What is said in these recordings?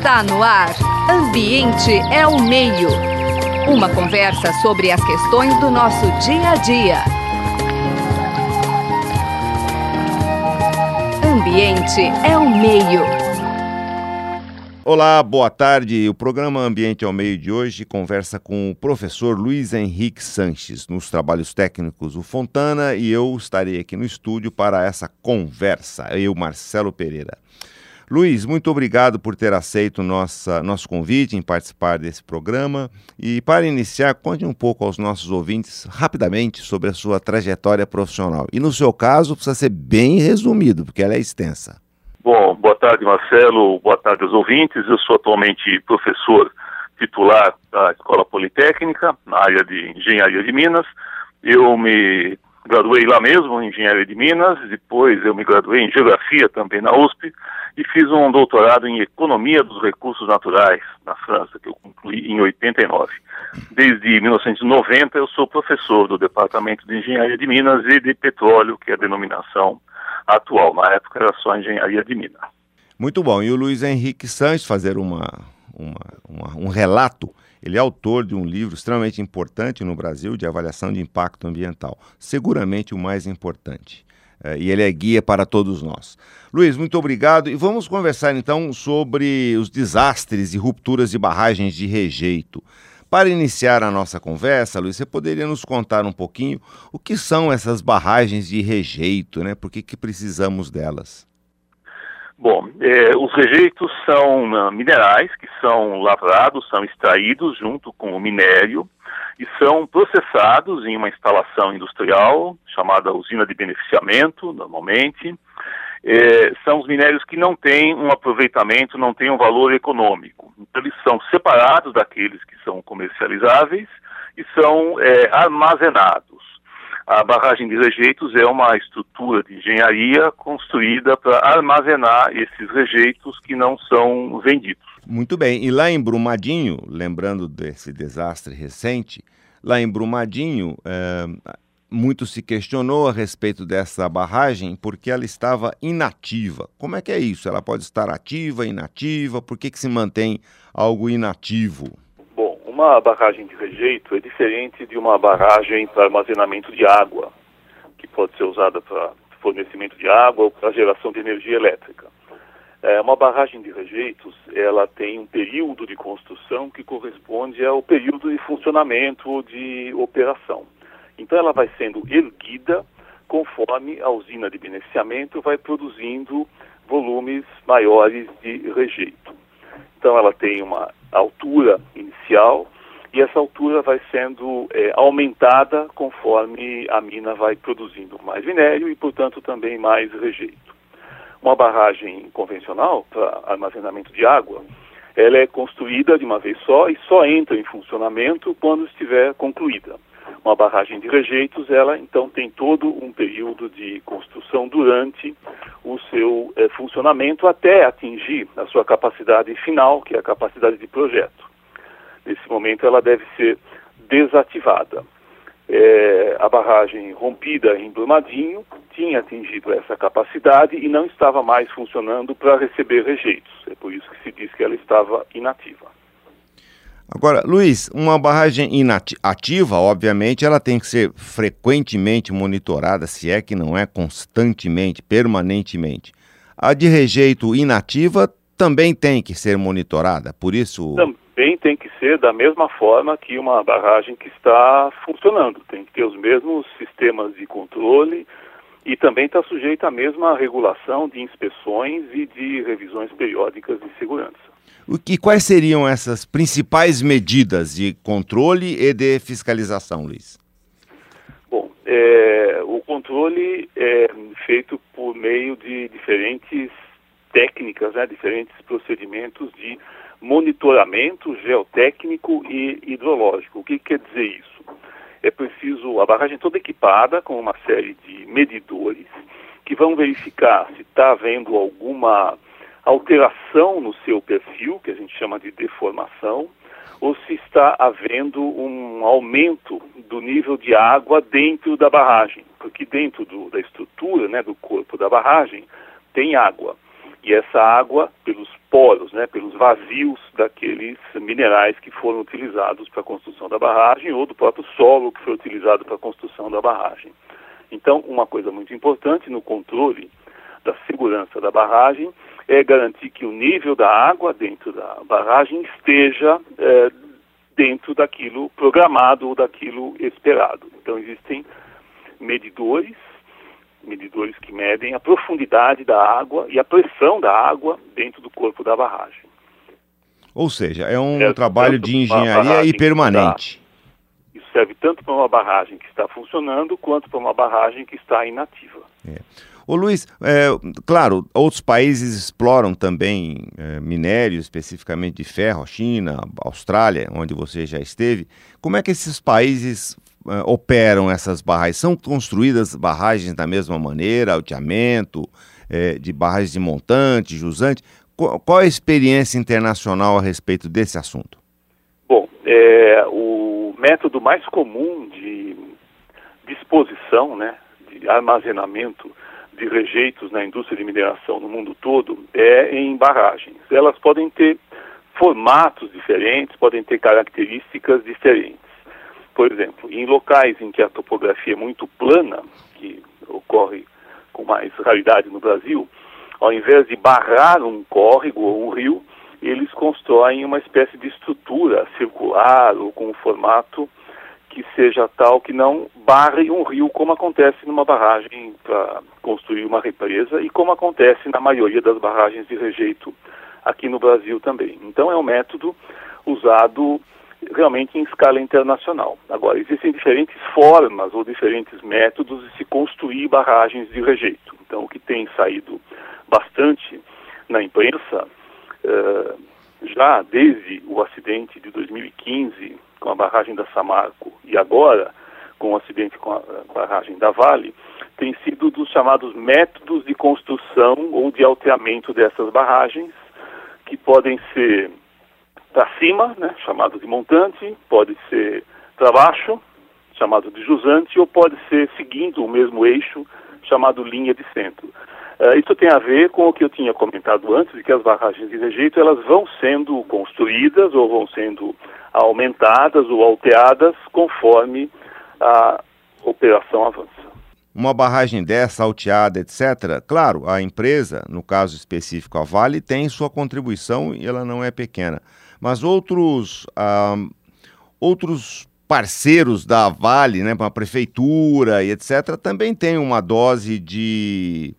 Está no ar. Ambiente é o meio. Uma conversa sobre as questões do nosso dia a dia. Ambiente é o meio. Olá, boa tarde. O programa Ambiente ao Meio de hoje conversa com o professor Luiz Henrique Sanches. Nos trabalhos técnicos, o Fontana e eu estarei aqui no estúdio para essa conversa. Eu, Marcelo Pereira. Luiz, muito obrigado por ter aceito nossa, nosso convite em participar desse programa. E para iniciar, conte um pouco aos nossos ouvintes, rapidamente, sobre a sua trajetória profissional. E no seu caso, precisa ser bem resumido, porque ela é extensa. Bom, boa tarde, Marcelo. Boa tarde aos ouvintes. Eu sou atualmente professor titular da Escola Politécnica, na área de Engenharia de Minas. Eu me graduei lá mesmo, em Engenharia de Minas, depois eu me graduei em Geografia também na USP e fiz um doutorado em Economia dos Recursos Naturais na França, que eu concluí em 89. Desde 1990 eu sou professor do Departamento de Engenharia de Minas e de Petróleo, que é a denominação atual. Na época era só Engenharia de Minas. Muito bom. E o Luiz Henrique Sanches fazer uma, uma, uma um relato ele é autor de um livro extremamente importante no Brasil de avaliação de impacto ambiental, seguramente o mais importante. É, e ele é guia para todos nós. Luiz, muito obrigado. E vamos conversar então sobre os desastres e rupturas de barragens de rejeito. Para iniciar a nossa conversa, Luiz, você poderia nos contar um pouquinho o que são essas barragens de rejeito, né? Por que, que precisamos delas? Bom, é, os rejeitos são minerais que são lavrados, são extraídos junto com o minério e são processados em uma instalação industrial chamada usina de beneficiamento, normalmente. É, são os minérios que não têm um aproveitamento, não têm um valor econômico. Então, eles são separados daqueles que são comercializáveis e são é, armazenados. A barragem de rejeitos é uma estrutura de engenharia construída para armazenar esses rejeitos que não são vendidos. Muito bem. E lá em Brumadinho, lembrando desse desastre recente, lá em Brumadinho, é, muito se questionou a respeito dessa barragem porque ela estava inativa. Como é que é isso? Ela pode estar ativa, inativa? Por que, que se mantém algo inativo? Uma barragem de rejeito é diferente de uma barragem para armazenamento de água, que pode ser usada para fornecimento de água ou para geração de energia elétrica. É, uma barragem de rejeitos, ela tem um período de construção que corresponde ao período de funcionamento de operação. Então ela vai sendo erguida conforme a usina de beneficiamento vai produzindo volumes maiores de rejeito. Então ela tem uma altura inicial e essa altura vai sendo é, aumentada conforme a mina vai produzindo mais minério e, portanto, também mais rejeito. Uma barragem convencional para armazenamento de água, ela é construída de uma vez só e só entra em funcionamento quando estiver concluída. Uma barragem de rejeitos, ela então tem todo um período de construção durante o seu é, funcionamento até atingir a sua capacidade final, que é a capacidade de projeto. Nesse momento, ela deve ser desativada. É, a barragem rompida em Brumadinho tinha atingido essa capacidade e não estava mais funcionando para receber rejeitos. É por isso que se diz que ela estava inativa. Agora, Luiz, uma barragem inativa, obviamente, ela tem que ser frequentemente monitorada, se é que não é constantemente, permanentemente. A de rejeito inativa também tem que ser monitorada, por isso. Também tem que ser da mesma forma que uma barragem que está funcionando. Tem que ter os mesmos sistemas de controle e também está sujeita à mesma regulação de inspeções e de revisões periódicas de segurança. E quais seriam essas principais medidas de controle e de fiscalização, Luiz? Bom, é, o controle é feito por meio de diferentes técnicas, né, diferentes procedimentos de monitoramento geotécnico e hidrológico. O que quer dizer isso? É preciso a barragem toda equipada com uma série de medidores que vão verificar se está havendo alguma alteração no seu perfil, que a gente chama de deformação, ou se está havendo um aumento do nível de água dentro da barragem, porque dentro do, da estrutura, né, do corpo da barragem, tem água. E essa água, pelos poros, né, pelos vazios daqueles minerais que foram utilizados para a construção da barragem ou do próprio solo que foi utilizado para a construção da barragem. Então, uma coisa muito importante no controle da segurança da barragem é garantir que o nível da água dentro da barragem esteja é, dentro daquilo programado ou daquilo esperado. Então, existem medidores medidores que medem a profundidade da água e a pressão da água dentro do corpo da barragem. Ou seja, é um trabalho de engenharia e permanente. Está, isso serve tanto para uma barragem que está funcionando quanto para uma barragem que está inativa. É. Ô Luiz, é, claro, outros países exploram também é, minério, especificamente de ferro, China, Austrália, onde você já esteve. Como é que esses países uh, operam essas barragens? São construídas barragens da mesma maneira, alteamento, é, de barragens de montante, jusante? Qual, qual a experiência internacional a respeito desse assunto? Bom, é, o método mais comum de disposição, né, de armazenamento de rejeitos na indústria de mineração no mundo todo é em barragens. Elas podem ter formatos diferentes, podem ter características diferentes. Por exemplo, em locais em que a topografia é muito plana, que ocorre com mais raridade no Brasil, ao invés de barrar um córrego ou um rio, eles constroem uma espécie de estrutura circular ou com um formato que seja tal que não barre um rio, como acontece numa barragem para construir uma represa e como acontece na maioria das barragens de rejeito aqui no Brasil também. Então é um método usado realmente em escala internacional. Agora, existem diferentes formas ou diferentes métodos de se construir barragens de rejeito. Então, o que tem saído bastante na imprensa, uh, já desde o acidente de 2015 com a barragem da Samarco e agora com o acidente com a, barragem da Vale, tem sido dos chamados métodos de construção ou de alteamento dessas barragens, que podem ser para cima, né, chamado de montante, pode ser para baixo, chamado de jusante, ou pode ser seguindo o mesmo eixo, chamado linha de centro. Uh, isso tem a ver com o que eu tinha comentado antes, de que as barragens de rejeito elas vão sendo construídas ou vão sendo aumentadas ou alteadas conforme a operação avança. Uma barragem dessa, alteada, etc., claro, a empresa, no caso específico a Vale, tem sua contribuição e ela não é pequena. Mas outros, ah, outros parceiros da Vale, né, a prefeitura e etc., também têm uma dose de,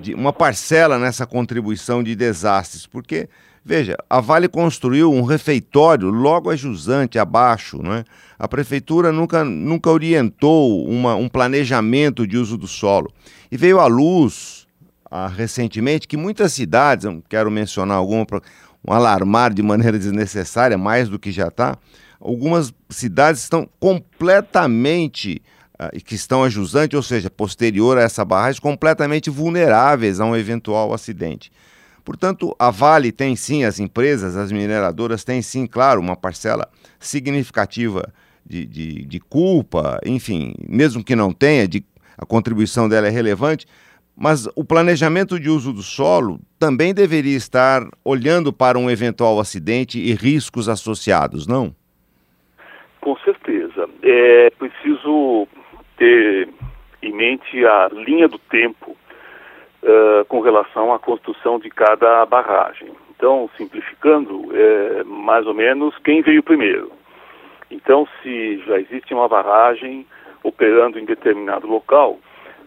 de uma parcela nessa contribuição de desastres, porque Veja, a Vale construiu um refeitório logo a jusante, abaixo. Né? A prefeitura nunca, nunca orientou uma, um planejamento de uso do solo. E veio à luz, ah, recentemente, que muitas cidades, não quero mencionar alguma, um alarmar de maneira desnecessária, mais do que já está, algumas cidades estão completamente ah, que estão a jusante, ou seja, posterior a essa barragem, completamente vulneráveis a um eventual acidente. Portanto, a Vale tem sim, as empresas, as mineradoras têm sim, claro, uma parcela significativa de, de, de culpa, enfim, mesmo que não tenha, de, a contribuição dela é relevante, mas o planejamento de uso do solo também deveria estar olhando para um eventual acidente e riscos associados, não? Com certeza. É preciso ter em mente a linha do tempo uh, com relação à construção de cada barragem. Então, simplificando, é mais ou menos quem veio primeiro. Então, se já existe uma barragem operando em determinado local,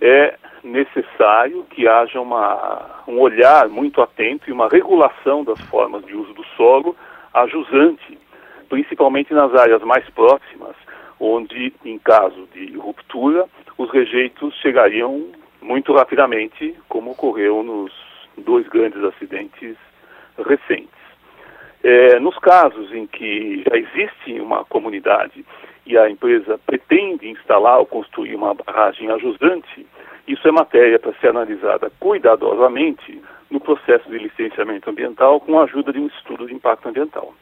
é necessário que haja uma, um olhar muito atento e uma regulação das formas de uso do solo ajusante, principalmente nas áreas mais próximas, onde, em caso de ruptura, os rejeitos chegariam muito rapidamente, como ocorreu nos dois grandes acidentes recentes. É, nos casos em que já existe uma comunidade e a empresa pretende instalar ou construir uma barragem ajustante, isso é matéria para ser analisada cuidadosamente no processo de licenciamento ambiental com a ajuda de um estudo de impacto ambiental.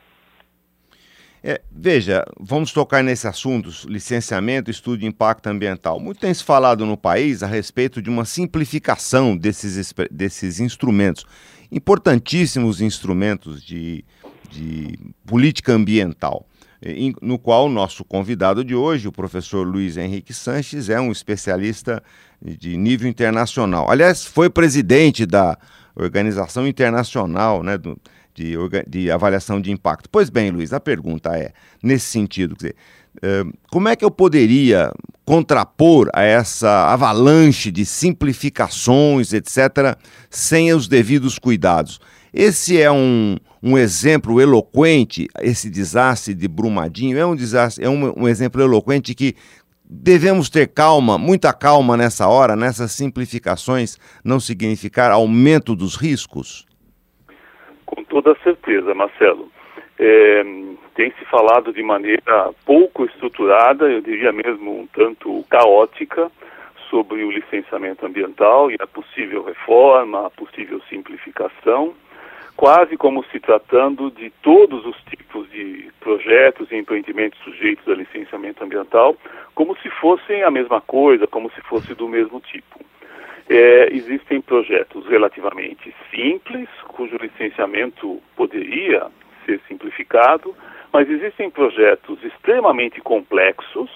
É, veja, vamos tocar nesse assunto, licenciamento, estudo de impacto ambiental. Muito tem se falado no país a respeito de uma simplificação desses, desses instrumentos. importantíssimos instrumentos de, de política ambiental no qual o nosso convidado de hoje, o professor Luiz Henrique Sanches, é um especialista de nível internacional. Aliás, foi presidente da Organização Internacional né, do, de, de, Avaliação de Impacto. Pois bem, Luiz, a pergunta é, nesse sentido, quer dizer, como é que eu poderia contrapor a essa avalanche de simplificações, etc., sem os devidos cuidados? Esse é um, um exemplo eloquente, esse desastre de Brumadinho, é um desastre, é um, um exemplo eloquente que devemos ter calma, muita calma nessa hora, nessas simplificações, não significar aumento dos riscos? Com toda certeza, Marcelo. É, tem se falado de maneira pouco estruturada, eu diria mesmo um tanto caótica, sobre o licenciamento ambiental e a possível reforma, a possível simplificação quase como se tratando de todos os tipos de projetos e empreendimentos sujeitos a licenciamento ambiental, como se fossem a mesma coisa, como se fosse do mesmo tipo. É, existem projetos relativamente simples, cujo licenciamento poderia ser simplificado, mas existem projetos extremamente complexos,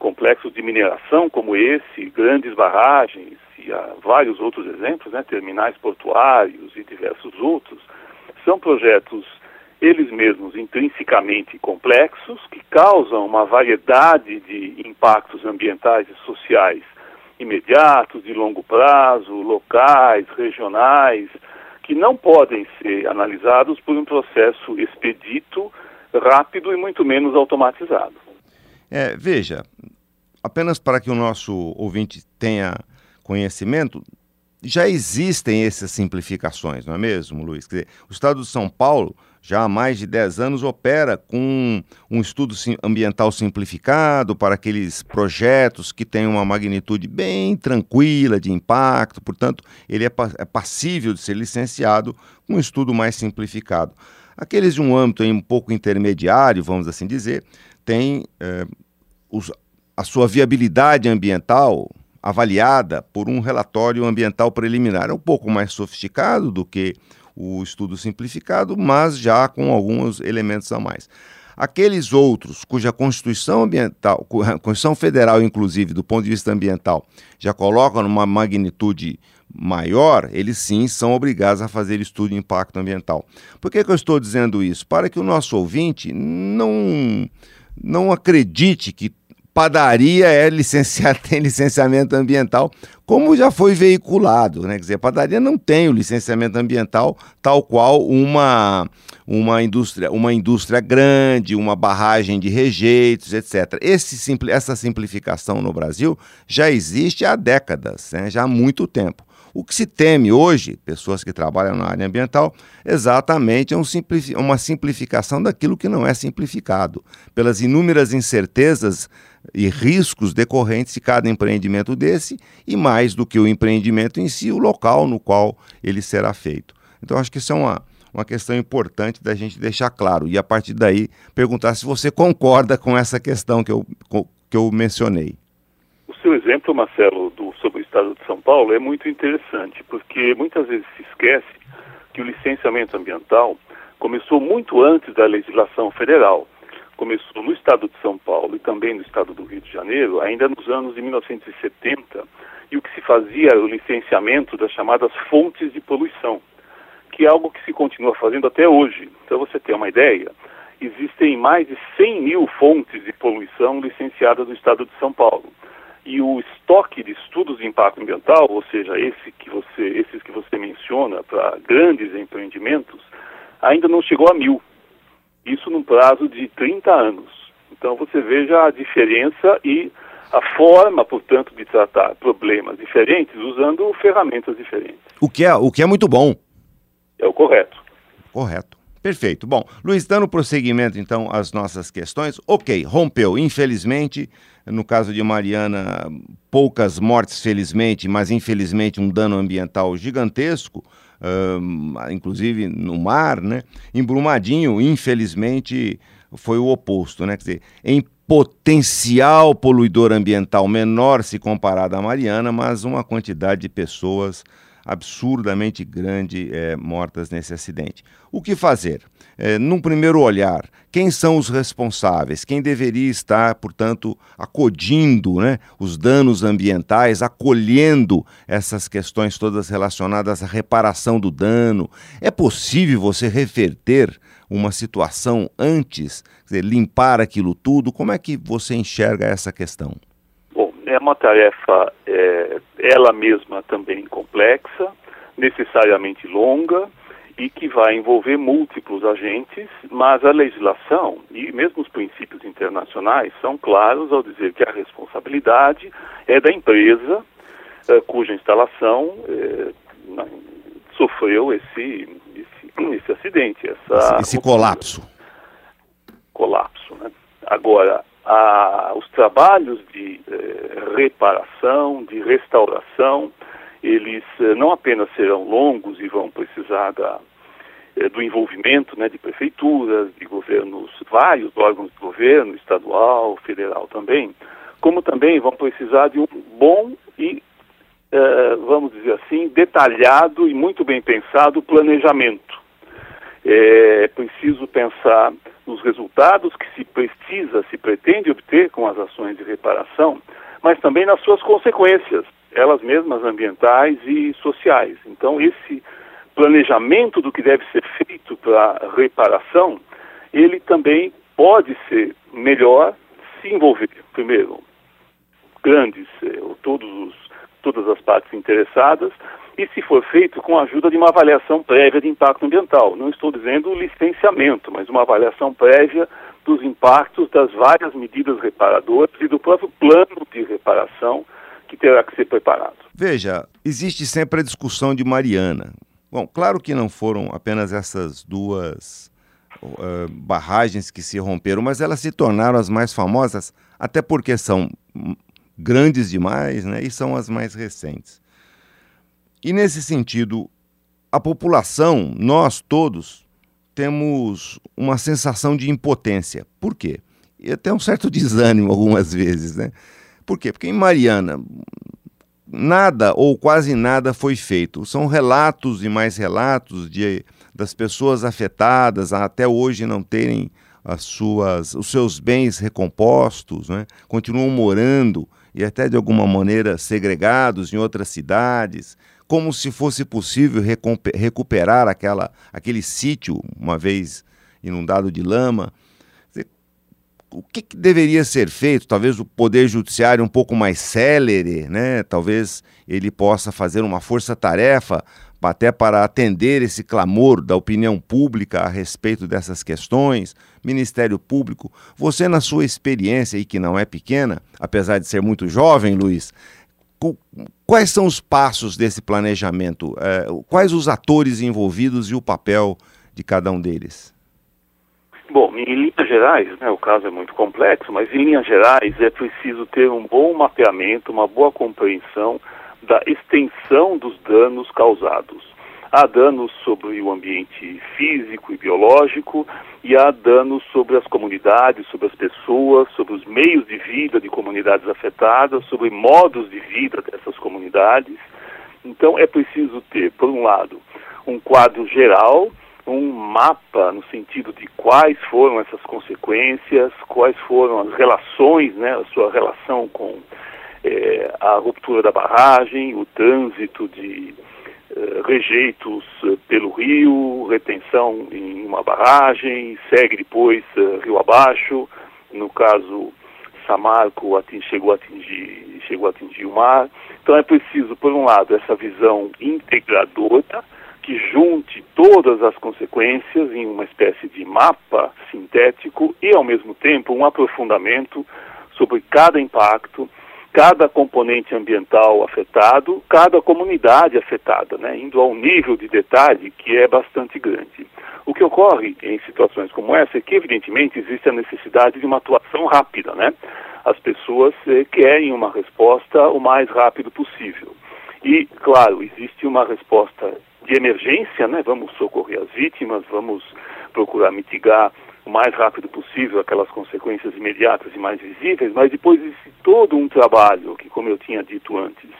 complexos de mineração como esse, grandes barragens, e há vários outros exemplos, né, terminais portuários e diversos outros, são projetos eles mesmos intrinsecamente complexos, que causam uma variedade de impactos ambientais e sociais imediatos, de longo prazo, locais, regionais, que não podem ser analisados por um processo expedito, rápido e muito menos automatizado. É, veja, apenas para que o nosso ouvinte tenha conhecimento, já existem essas simplificações, não é mesmo, Luiz? Dizer, o Estado de São Paulo já há mais de 10 anos opera com um estudo ambiental simplificado para aqueles projetos que têm uma magnitude bem tranquila de impacto, portanto, ele é, é passível de ser licenciado com um estudo mais simplificado. Aqueles de um âmbito um pouco intermediário, vamos assim dizer, têm eh, os, a sua viabilidade ambiental avaliada por um relatório ambiental preliminar. É um pouco mais sofisticado do que o estudo simplificado, mas já com alguns elementos a mais. Aqueles outros cuja Constituição ambiental, Constituição Federal, inclusive, do ponto de vista ambiental, já coloca numa magnitude maior, eles sim são obrigados a fazer estudo de impacto ambiental. Por que, que eu estou dizendo isso? Para que o nosso ouvinte não, não acredite que padaria é licenciada, tem licenciamento ambiental, como já foi veiculado, né? Quer dizer, a padaria não tem o licenciamento ambiental tal qual uma, uma, indústria, uma indústria grande, uma barragem de rejeitos, etc. Esse, essa simplificação no Brasil já existe há décadas, né? já há muito tempo. O que se teme hoje, pessoas que trabalham na área ambiental, exatamente é um uma simplificação daquilo que não é simplificado, pelas inúmeras incertezas e riscos decorrentes de cada empreendimento desse e mais do que o empreendimento em si, o local no qual ele será feito. Então acho que isso é uma, uma questão importante da gente deixar claro e a partir daí perguntar se você concorda com essa questão que eu, que eu mencionei. O exemplo, Marcelo, do, sobre o estado de São Paulo é muito interessante, porque muitas vezes se esquece que o licenciamento ambiental começou muito antes da legislação federal começou no estado de São Paulo e também no estado do Rio de Janeiro, ainda nos anos de 1970, e o que se fazia era o licenciamento das chamadas fontes de poluição, que é algo que se continua fazendo até hoje. Então, você tem uma ideia, existem mais de 100 mil fontes de poluição licenciadas no estado de São Paulo. E o estoque de estudos de impacto ambiental, ou seja, esse que você, esses que você menciona para grandes empreendimentos, ainda não chegou a mil. Isso num prazo de 30 anos. Então você veja a diferença e a forma, portanto, de tratar problemas diferentes usando ferramentas diferentes. O que é, o que é muito bom. É o correto. Correto. Perfeito. Bom, Luiz, dando prosseguimento então às nossas questões. Ok, rompeu. Infelizmente, no caso de Mariana, poucas mortes, felizmente, mas infelizmente um dano ambiental gigantesco uh, inclusive no mar, né? Em Brumadinho, infelizmente, foi o oposto, né? Quer dizer, em potencial poluidor ambiental menor se comparado à Mariana, mas uma quantidade de pessoas absurdamente grande é, mortas nesse acidente. O que fazer? É, num primeiro olhar, quem são os responsáveis? Quem deveria estar, portanto, acodindo né, os danos ambientais, acolhendo essas questões todas relacionadas à reparação do dano? É possível você reverter uma situação antes, dizer, limpar aquilo tudo? Como é que você enxerga essa questão? Bom, é uma tarefa, é, ela mesma também complexa, necessariamente longa e que vai envolver múltiplos agentes, mas a legislação e mesmo os princípios internacionais são claros ao dizer que a responsabilidade é da empresa é, cuja instalação é, sofreu esse, esse, esse acidente, essa, esse, esse colapso. Colapso, né? Agora, a, os trabalhos de eh, reparação, de restauração, eles eh, não apenas serão longos e vão precisar da, eh, do envolvimento né, de prefeituras, de governos, vários órgãos de governo, estadual, federal também, como também vão precisar de um bom e, eh, vamos dizer assim, detalhado e muito bem pensado planejamento. É preciso pensar nos resultados que se precisa, se pretende obter com as ações de reparação, mas também nas suas consequências, elas mesmas ambientais e sociais. Então, esse planejamento do que deve ser feito para reparação, ele também pode ser melhor se envolver, primeiro, grandes, eh, todos os, todas as partes interessadas, e se for feito com a ajuda de uma avaliação prévia de impacto ambiental. Não estou dizendo licenciamento, mas uma avaliação prévia dos impactos das várias medidas reparadoras e do próprio plano de reparação que terá que ser preparado. Veja, existe sempre a discussão de Mariana. Bom, claro que não foram apenas essas duas uh, barragens que se romperam, mas elas se tornaram as mais famosas, até porque são grandes demais né, e são as mais recentes. E nesse sentido, a população, nós todos, temos uma sensação de impotência. Por quê? E até um certo desânimo algumas vezes, né? Por quê? Porque em Mariana nada ou quase nada foi feito. São relatos e mais relatos de, das pessoas afetadas até hoje não terem as suas, os seus bens recompostos, né? continuam morando e até de alguma maneira segregados em outras cidades, como se fosse possível recuperar aquela, aquele sítio, uma vez inundado de lama. O que, que, deveria ser feito? Talvez o Poder Judiciário um pouco mais célere, né? talvez ele possa fazer uma força-tarefa até para atender esse clamor da opinião pública a respeito dessas questões, Ministério Público, você na sua experiência e que não é pequena, apesar de ser muito jovem, Luiz, Quais são os passos desse planejamento? É, quais os atores envolvidos e o papel de cada um deles? Bom, em linhas gerais, né, o caso é muito complexo, mas em linhas gerais é preciso ter um bom mapeamento, uma boa compreensão da extensão dos danos causados. Há danos sobre o ambiente físico e biológico e há danos sobre as comunidades, sobre as pessoas, sobre os meios de vida de comunidades afetadas, sobre modos de vida dessas comunidades. Então é preciso ter, por um lado, um quadro geral, um mapa no sentido de quais foram essas consequências, quais foram as relações, né, a sua relação com é, a ruptura da barragem, o trânsito de eh, rejeitos eh, pelo rio, retenção em uma barragem, segue depois uh, rio abaixo. No caso, Samarco chegou, a atingir, chegou a atingir o mar. Então é preciso, por um lado, essa visão integradora que junte todas as consequências em uma espécie de mapa sintético e, ao mesmo tempo, um aprofundamento sobre cada impacto cada componente ambiental afetado, cada comunidade afetada, né, indo a um nível de detalhe que é bastante grande. O que ocorre em situações como essa é que, evidentemente, existe a necessidade de uma atuação rápida, né? As pessoas eh, querem uma resposta o mais rápido possível. E, claro, existe uma resposta de emergência, né? Vamos socorrer as vítimas, vamos procurar mitigar o mais rápido possível aquelas consequências imediatas e mais visíveis, mas depois existe todo um trabalho que, como eu tinha dito antes,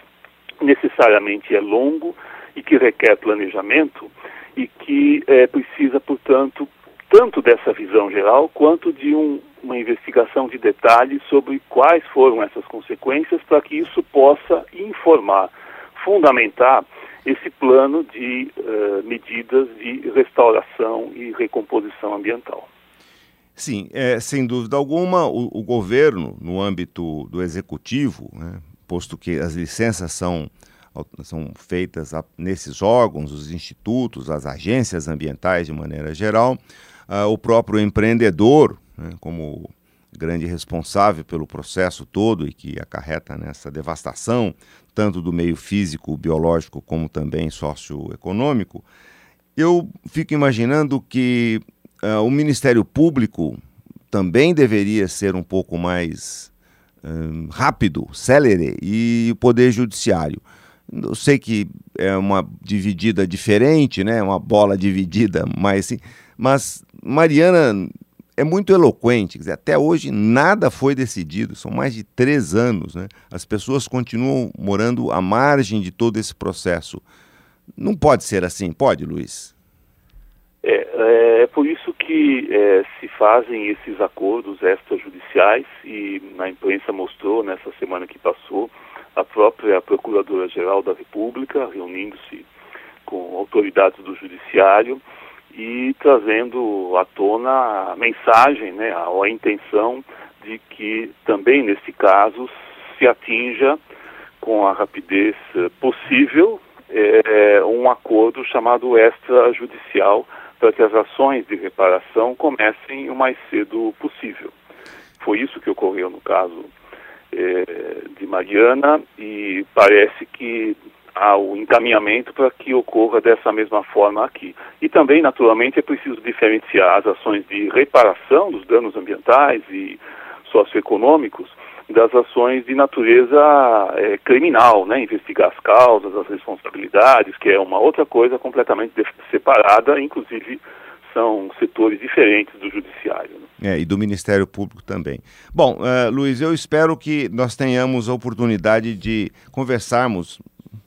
necessariamente é longo e que requer planejamento e que é, precisa, portanto, tanto dessa visão geral quanto de um, uma investigação de detalhes sobre quais foram essas consequências para que isso possa informar, fundamentar esse plano de uh, medidas de restauração e recomposição ambiental. Sim, é, sem dúvida alguma, o, o governo, no âmbito do executivo, né, posto que as licenças são, são feitas a, nesses órgãos, os institutos, as agências ambientais de maneira geral, uh, o próprio empreendedor, né, como grande responsável pelo processo todo e que acarreta nessa devastação, tanto do meio físico, biológico, como também socioeconômico, eu fico imaginando que uh, o Ministério Público também deveria ser um pouco mais um, rápido, célere, e o Poder Judiciário. Eu sei que é uma dividida diferente, né? uma bola dividida, mas, mas Mariana é muito eloquente. Dizer, até hoje nada foi decidido, são mais de três anos. Né? As pessoas continuam morando à margem de todo esse processo. Não pode ser assim, pode, Luiz? É, é, é por isso que é, se fazem esses acordos extrajudiciais e na imprensa mostrou nessa semana que passou a própria Procuradora-Geral da República reunindo-se com autoridades do Judiciário e trazendo à tona a mensagem, né, a, a intenção de que também nesse caso se atinja com a rapidez eh, possível é, um acordo chamado extrajudicial para que as ações de reparação comecem o mais cedo possível. Foi isso que ocorreu no caso é, de Mariana e parece que ao encaminhamento para que ocorra dessa mesma forma aqui. E também, naturalmente, é preciso diferenciar as ações de reparação dos danos ambientais e socioeconômicos das ações de natureza é, criminal, né? investigar as causas, as responsabilidades, que é uma outra coisa completamente separada, inclusive são setores diferentes do judiciário. Né? É, e do Ministério Público também. Bom, uh, Luiz, eu espero que nós tenhamos a oportunidade de conversarmos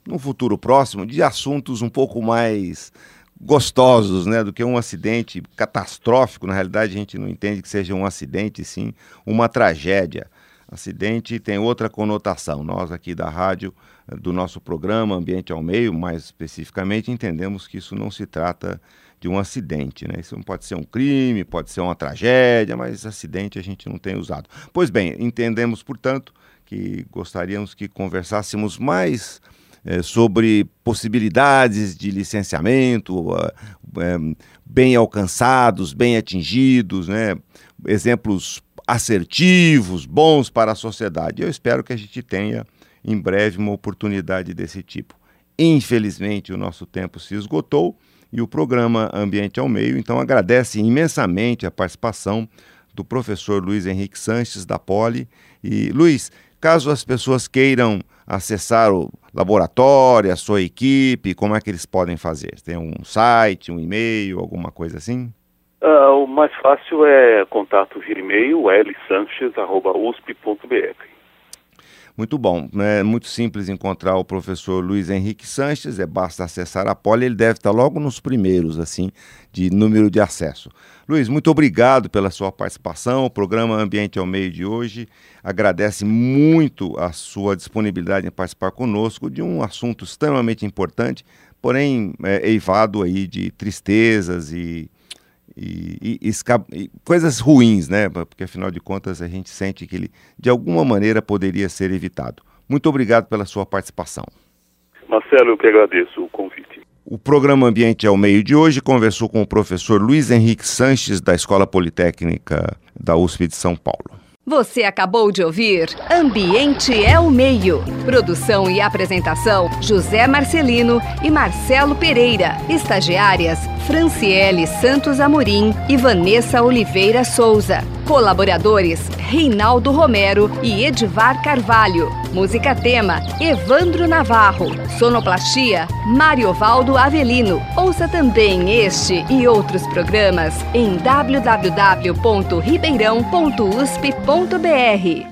no futuro próximo, de assuntos um pouco mais gostosos, né, do que um acidente catastrófico. Na realidade, a gente não entende que seja um acidente, sim uma tragédia. Acidente tem outra conotação. Nós aqui da rádio, do nosso programa Ambiente ao Meio, mais especificamente, entendemos que isso não se trata de um acidente, né? Isso pode ser um crime, pode ser uma tragédia, mas acidente a gente não tem usado. Pois bem, entendemos, portanto, que gostaríamos que conversássemos mais é, sobre possibilidades de licenciamento é, bem alcançados, bem atingidos, né? exemplos assertivos, bons para a sociedade. Eu espero que a gente tenha em breve uma oportunidade desse tipo. Infelizmente, o nosso tempo se esgotou e o programa Ambiente ao Meio, então, agradece imensamente a participação do professor Luiz Henrique Sanches, da Poli. E, Luiz, caso as pessoas queiram acessar o laboratório, a sua equipe, como é que eles podem fazer? Tem um site, um e-mail, alguma coisa assim? Uh, o mais fácil é contato via e-mail, lsanchez.usp.br. Muito bom, é muito simples encontrar o professor Luiz Henrique Sanches, é basta acessar a Poli, ele deve estar logo nos primeiros, assim, de número de acesso. Luiz, muito obrigado pela sua participação, o programa Ambiente ao Meio de hoje agradece muito a sua disponibilidade em participar conosco de um assunto extremamente importante, porém é, eivado aí de tristezas e e, e, e, coisas ruins, né? Porque afinal de contas a gente sente que ele de alguma maneira poderia ser evitado. Muito obrigado pela sua participação. Marcelo, eu que agradeço o convite. O programa Ambiente ao Meio de hoje conversou com o professor Luiz Henrique Sanches, da Escola Politécnica da USP de São Paulo. Você acabou de ouvir Ambiente é o Meio. Produção e apresentação: José Marcelino e Marcelo Pereira. Estagiárias: Franciele Santos Amorim e Vanessa Oliveira Souza. Colaboradores: Reinaldo Romero e Edivar Carvalho. Música tema: Evandro Navarro. Sonoplastia: Mariovaldo Avelino. Ouça também este e outros programas em www.ribeirão.usp.br www.cultura.br.